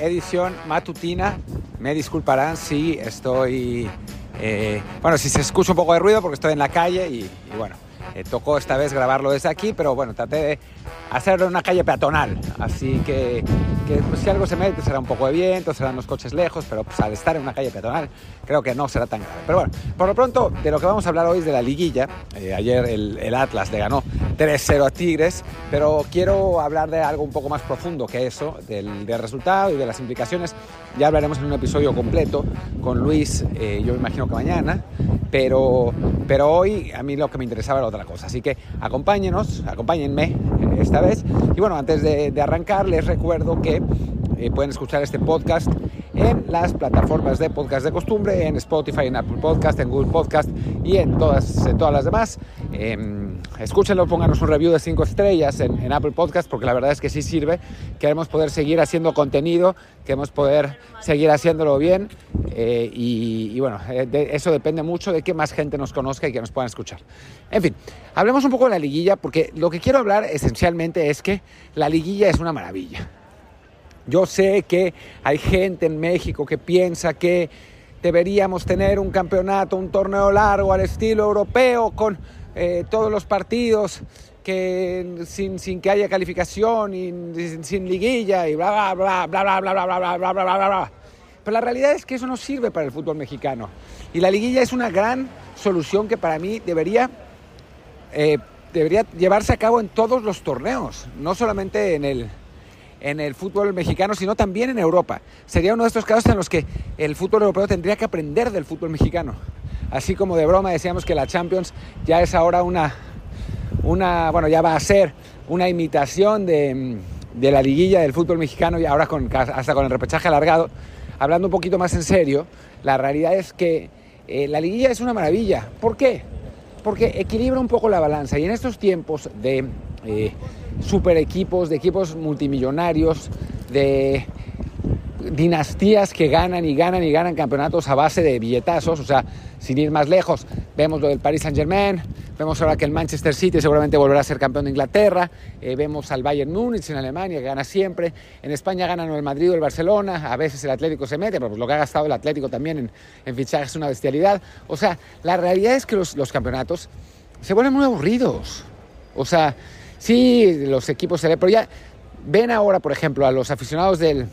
edición matutina. Me disculparán si estoy... eh, bueno, si se escucha un poco de ruido porque estoy en la calle y, y bueno, eh, tocó esta vez grabarlo desde aquí, pero bueno, traté de hacerlo en una calle peatonal. Así que, que, pues, si algo se mete será un poco de viento, serán los coches lejos, pero pues, al estar en una calle peatonal creo que no será tan grave. Pero bueno, por lo pronto de lo que vamos a hablar hoy es de la liguilla. Eh, ayer el, el Atlas le ganó 3-0 a Tigres, pero quiero hablar de algo un poco más profundo que eso, del, del resultado y de las implicaciones. Ya hablaremos en un episodio completo con Luis, eh, yo imagino que mañana, pero, pero hoy a mí lo que me interesaba era otra cosa. Así que acompáñenos, acompáñenme esta vez. Y bueno, antes de, arrancar, les recuerdo que eh, pueden escuchar este podcast en las plataformas de podcast de costumbre, en Spotify, en Apple Podcast, en Google Podcast y en todas, en todas las demás. Eh, escúchenlo, pónganos un review de 5 estrellas en, Apple Podcast porque la verdad es que sí sirve. Queremos poder seguir haciendo contenido, queremos poder seguir haciéndolo bien eh, y, bueno, eh, eso depende mucho de que más gente nos conozca y que nos puedan escuchar. En fin, hablemos un poco de la liguilla porque lo que quiero hablar esencialmente es que la liguilla es una maravilla. Yo sé que hay gente en México que piensa que deberíamos tener un campeonato, un torneo largo al estilo europeo con eh, todos los partidos que sin, sin, que haya calificación y sin, liguilla y bla bla bla bla bla bla bla bla bla bla bla bla. Pero la realidad es que eso no sirve para el fútbol mexicano. Y la liguilla es una gran solución que para mí debería, eh, debería llevarse a cabo en todos los torneos, no solamente en el, en el fútbol mexicano, sino también en Europa. Sería uno de estos casos en los que el fútbol europeo tendría que aprender del fútbol mexicano. Así como de broma decíamos que la Champions ya es ahora una, una bueno, ya va a ser una imitación de, de la liguilla del fútbol mexicano y ahora con, hasta con el repechaje alargado. Hablando un poquito más en serio, la realidad es que eh, la liguilla es una maravilla. ¿Por qué? Porque equilibra un poco la balanza y en estos tiempos de eh, super equipos, de equipos multimillonarios, de dinastías que ganan y ganan y ganan campeonatos a base de billetazos, o sea, sin ir más lejos, vemos lo del Paris Saint Germain, vemos ahora que el Manchester City seguramente volverá a ser campeón de Inglaterra, eh, vemos al Bayern Múnich en Alemania que gana siempre, en España ganan el Madrid o el Barcelona, a veces el Atlético se mete, pero pues lo que ha gastado el Atlético también en, en fichajes es una bestialidad, o sea, la realidad es que los, los campeonatos se vuelven muy aburridos, o sea, sí, los equipos se ven, pero ya ven ahora, por ejemplo, a los aficionados del,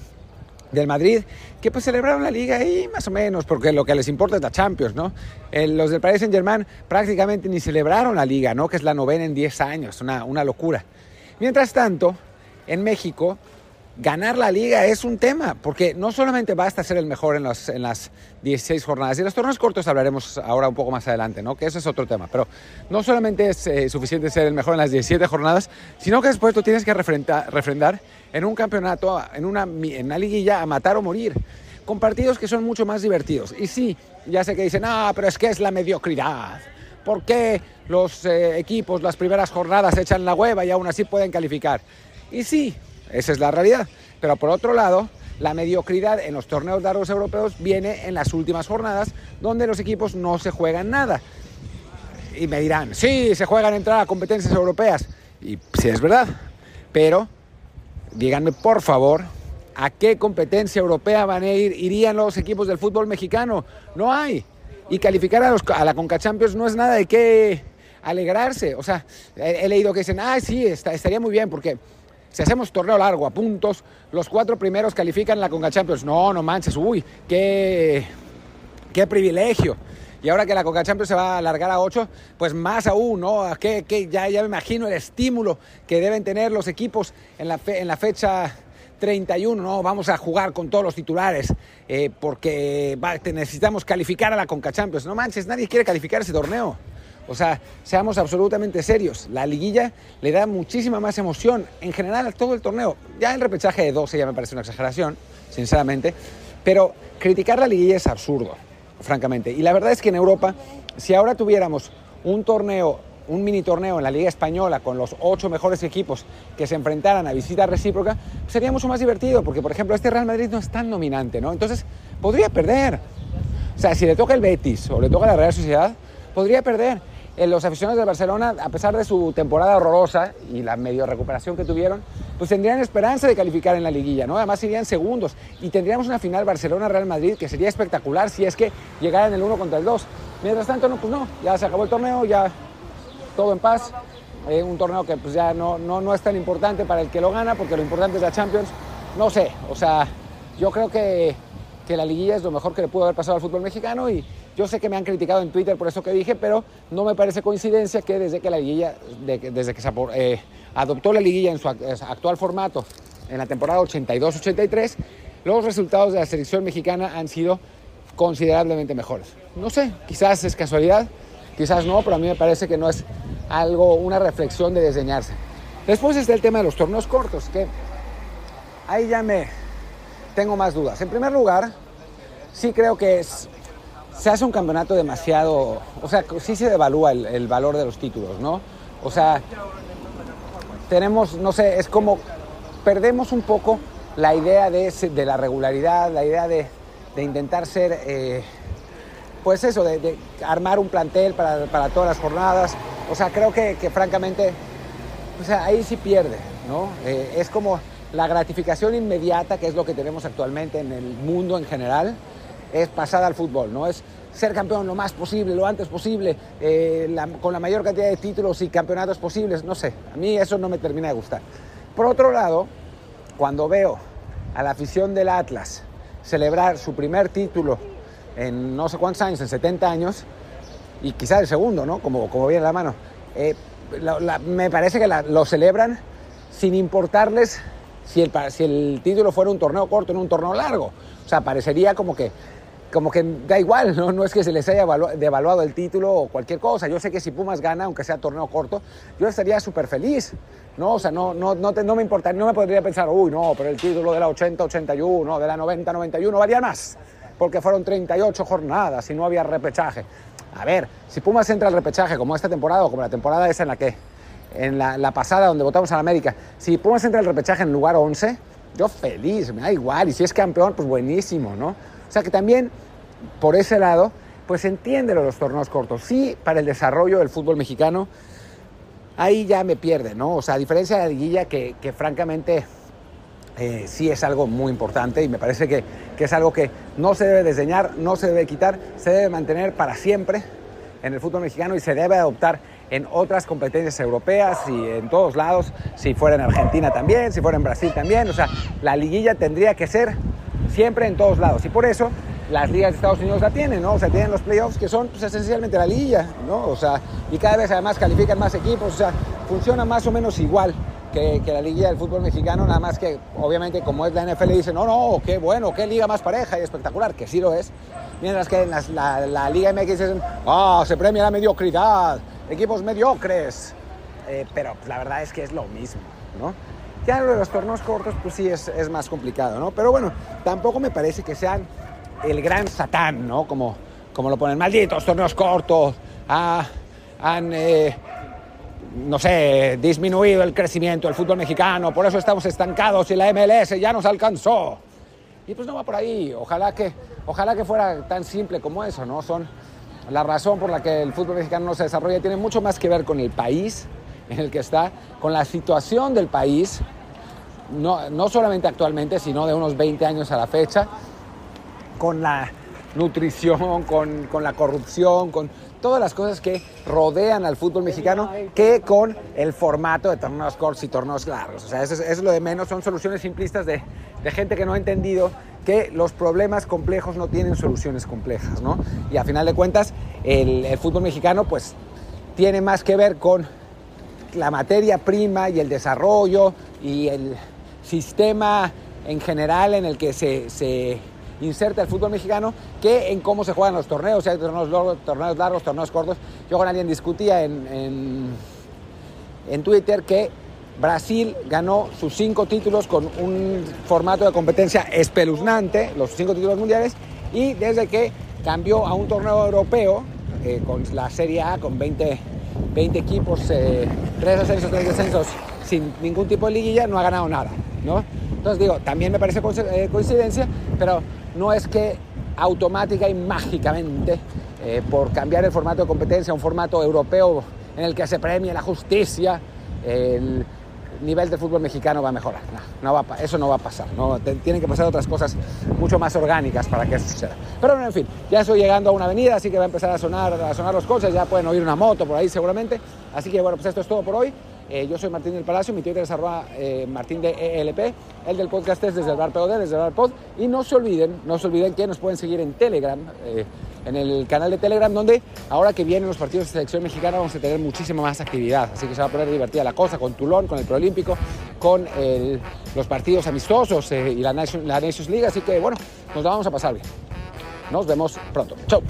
del Madrid, que pues celebraron la liga ahí más o menos, porque lo que les importa es la Champions, ¿no? Eh, los del Paris Saint Germain prácticamente ni celebraron la liga, ¿no? Que es la novena en 10 años, una, una locura. Mientras tanto, en México, ganar la liga es un tema, porque no solamente basta ser el mejor en, los, en las 16 jornadas, y los torneos cortos hablaremos ahora un poco más adelante, ¿no? que eso es otro tema, pero no solamente es eh, suficiente ser el mejor en las 17 jornadas, sino que después tú tienes que refrendar en un campeonato, en una, en una liguilla, a matar o morir, con partidos que son mucho más divertidos. Y sí, ya sé que dicen, ah, pero es que es la mediocridad. ¿Por qué los eh, equipos las primeras jornadas echan la hueva y aún así pueden calificar? Y sí, esa es la realidad. Pero por otro lado, la mediocridad en los torneos largos europeos viene en las últimas jornadas, donde los equipos no se juegan nada. Y me dirán, sí, se juegan entrar a competencias europeas. Y sí, es verdad. Pero díganme, por favor, ¿a qué competencia europea van a ir, irían los equipos del fútbol mexicano? No hay. Y calificar a, los, a la Conca Champions no es nada de qué alegrarse. O sea, he, leído que dicen, ah, sí, estaría muy bien, porque si hacemos torneo largo a puntos, los cuatro primeros califican la Conca Champions. No, no manches, uy, qué, qué privilegio. Y ahora que la Coca Champions se va a alargar a 8, pues más aún, ¿no? ¿Qué, qué? Ya, ya, me imagino el estímulo que deben tener los equipos en la, fe, en la fecha 31, ¿no? Vamos a jugar con todos los titulares eh, porque necesitamos calificar a la Conca Champions. No manches, nadie quiere calificar ese torneo. O sea, seamos absolutamente serios. La liguilla le da muchísima más emoción en general a todo el torneo. Ya el repechaje de 12 ya me parece una exageración, sinceramente. Pero criticar la liguilla es absurdo, francamente. Y la verdad es que en Europa, si ahora tuviéramos un torneo, un mini torneo en la Liga Española con los ocho mejores equipos que se enfrentaran a visita recíproca, sería mucho más divertido, porque por ejemplo este Real Madrid no es tan dominante, ¿no? Entonces podría perder. O sea, si le toca el Betis o le toca la Real Sociedad, podría perder los aficionados de Barcelona, a pesar de su temporada horrorosa y la medio recuperación que tuvieron, pues tendrían esperanza de calificar en la liguilla, ¿no? Además irían segundos y tendríamos una final Barcelona-Real Madrid que sería espectacular si es que llegaran el uno contra el dos. Mientras tanto, no, pues no, ya se acabó el torneo, ya todo en paz. Eh, un torneo que pues ya no, no, no es tan importante para el que lo gana, porque lo importante es la Champions. No sé, o sea, yo creo que, que la liguilla es lo mejor que le pudo haber pasado al fútbol mexicano y yo sé que me han criticado en Twitter por eso que dije, pero no me parece coincidencia que desde que la liguilla, desde que se eh, adoptó la liguilla en su actual formato en la temporada 82-83, los resultados de la selección mexicana han sido considerablemente mejores. No sé, quizás es casualidad, quizás no, pero a mí me parece que no es algo, una reflexión de desdeñarse. Después está el tema de los torneos cortos, que ahí ya me tengo más dudas. En primer lugar, sí creo que es, se hace un campeonato demasiado, o sea, sí se devalúa el, el valor de los títulos, ¿no? O sea, tenemos, no sé, es como perdemos un poco la idea de, de la regularidad, la idea de, de intentar ser, eh, pues eso, de, armar un plantel para, para, todas las jornadas. O sea, creo que, que francamente, o sea, ahí sí pierde, ¿no? Eh, es como la gratificación inmediata, que es lo que tenemos actualmente en el mundo en general, es pasada al fútbol, ¿no? Es ser campeón lo más posible, lo antes posible, eh, la, con la mayor cantidad de títulos y campeonatos posibles, no sé, a mí eso no me termina de gustar. Por otro lado, cuando veo a la afición del Atlas celebrar su primer título en no sé cuántos años, en 70 años, y quizás el segundo, ¿no? Como, como viene la mano, eh, la, la, me parece que lo celebran sin importarles si el, si el título fuera un torneo corto no un torneo largo. O sea, parecería como que como que da igual, ¿no? No es que se les haya devaluado el título o cualquier cosa. Yo sé que si Pumas gana, aunque sea torneo corto, yo estaría súper feliz, ¿no? O sea, no, no, no, te, no me importa, no me podría pensar, uy, no, pero el título de la 80-81, de la 90-91 valía más, porque fueron 38 jornadas y no había repechaje. A ver, si Pumas entra al repechaje como esta temporada o como la temporada esa en la que, en la, pasada donde votamos a la América, si Pumas entra al repechaje en lugar 11, yo feliz, me da igual, y si es campeón, pues buenísimo, ¿no? O sea que también, por ese lado, pues entiende los torneos cortos. Sí, para el desarrollo del fútbol mexicano, ahí ya me pierde, ¿no? O sea, a diferencia de la liguilla, que, que francamente eh, sí es algo muy importante y me parece que, que, es algo que no se debe desdeñar, no se debe quitar, se debe mantener para siempre en el fútbol mexicano y se debe adoptar en otras competencias europeas y en todos lados, si fuera en Argentina también, si fuera en Brasil también, o sea, la liguilla tendría que ser siempre en todos lados. Y por eso las ligas de Estados Unidos la tienen, ¿no? O sea, tienen los playoffs que son pues, esencialmente la liguilla, ¿no? O sea, y cada vez además califican más equipos, o sea, funciona más o menos igual que, que la liguilla del fútbol mexicano, nada más que obviamente como es la NFL dicen, no, no, qué bueno, qué liga más pareja y espectacular, que sí lo es. Mientras que en las, la, la, Liga MX dicen, ah, oh, se premia la mediocridad, equipos mediocres. Eh, pero la verdad es que es lo mismo, ¿no? Ya lo de los torneos cortos, pues sí es, es, más complicado, ¿no? Pero bueno, tampoco me parece que sean el gran satán, ¿no? Como, como lo ponen, malditos torneos cortos, ah, han, eh, no sé, disminuido el crecimiento del fútbol mexicano, por eso estamos estancados y la MLS ya nos alcanzó. Y pues no va por ahí, ojalá que, ojalá que fuera tan simple como eso, ¿no? Son la razón por la que el fútbol mexicano no se desarrolla, tiene mucho más que ver con el país en el que está, con la situación del país, no, no solamente actualmente, sino de unos 20 años a la fecha, con la nutrición, con, con, la corrupción, con todas las cosas que rodean al fútbol mexicano, que con el formato de torneos cortos y torneos largos. O sea, eso es, es lo de menos, son soluciones simplistas de, de, gente que no ha entendido que los problemas complejos no tienen soluciones complejas, ¿no? Y a final de cuentas, el, fútbol mexicano, pues, tiene más que ver con la materia prima y el desarrollo y el sistema en general en el que se, se inserta el fútbol mexicano que en cómo se juegan los torneos, si hay torneos largos, torneos, largos, torneos cortos. Yo con alguien discutía en, en Twitter que Brasil ganó sus cinco títulos con un formato de competencia espeluznante, los cinco títulos mundiales, y desde que cambió a un torneo europeo eh, con la Serie A con 20 20 equipos, eh, 3 ascensos, 3 descensos, sin ningún tipo de liguilla, no ha ganado nada, ¿no? Entonces digo, también me parece eh, coincidencia, pero no es que automática y mágicamente, eh, por cambiar el formato de competencia a un formato europeo en el que se premie la justicia, el, nivel del fútbol mexicano va a mejorar. No, va eso no va a pasar. Tienen que pasar otras cosas mucho más orgánicas para que eso suceda. Pero en fin, ya estoy llegando a una avenida, así que va a empezar a sonar, a sonar los coches, ya pueden oír una moto por ahí seguramente. Así que bueno, pues esto es todo por hoy. Eh, yo soy Martín del Palacio, mi Twitter es arroba eh, Martín de ELP, el del podcast es desde el bar POD, desde el bar pod. Y no se olviden, no se olviden que nos pueden seguir en Telegram, eh, en el canal de Telegram, donde ahora que vienen los partidos de selección mexicana vamos a tener muchísima más actividad. Así que se va a poner divertida la cosa con Tulón, con el Proolímpico, con los partidos amistosos y la, la Nations League. Así que bueno, nos la vamos a pasar bien. Nos vemos pronto. Chau.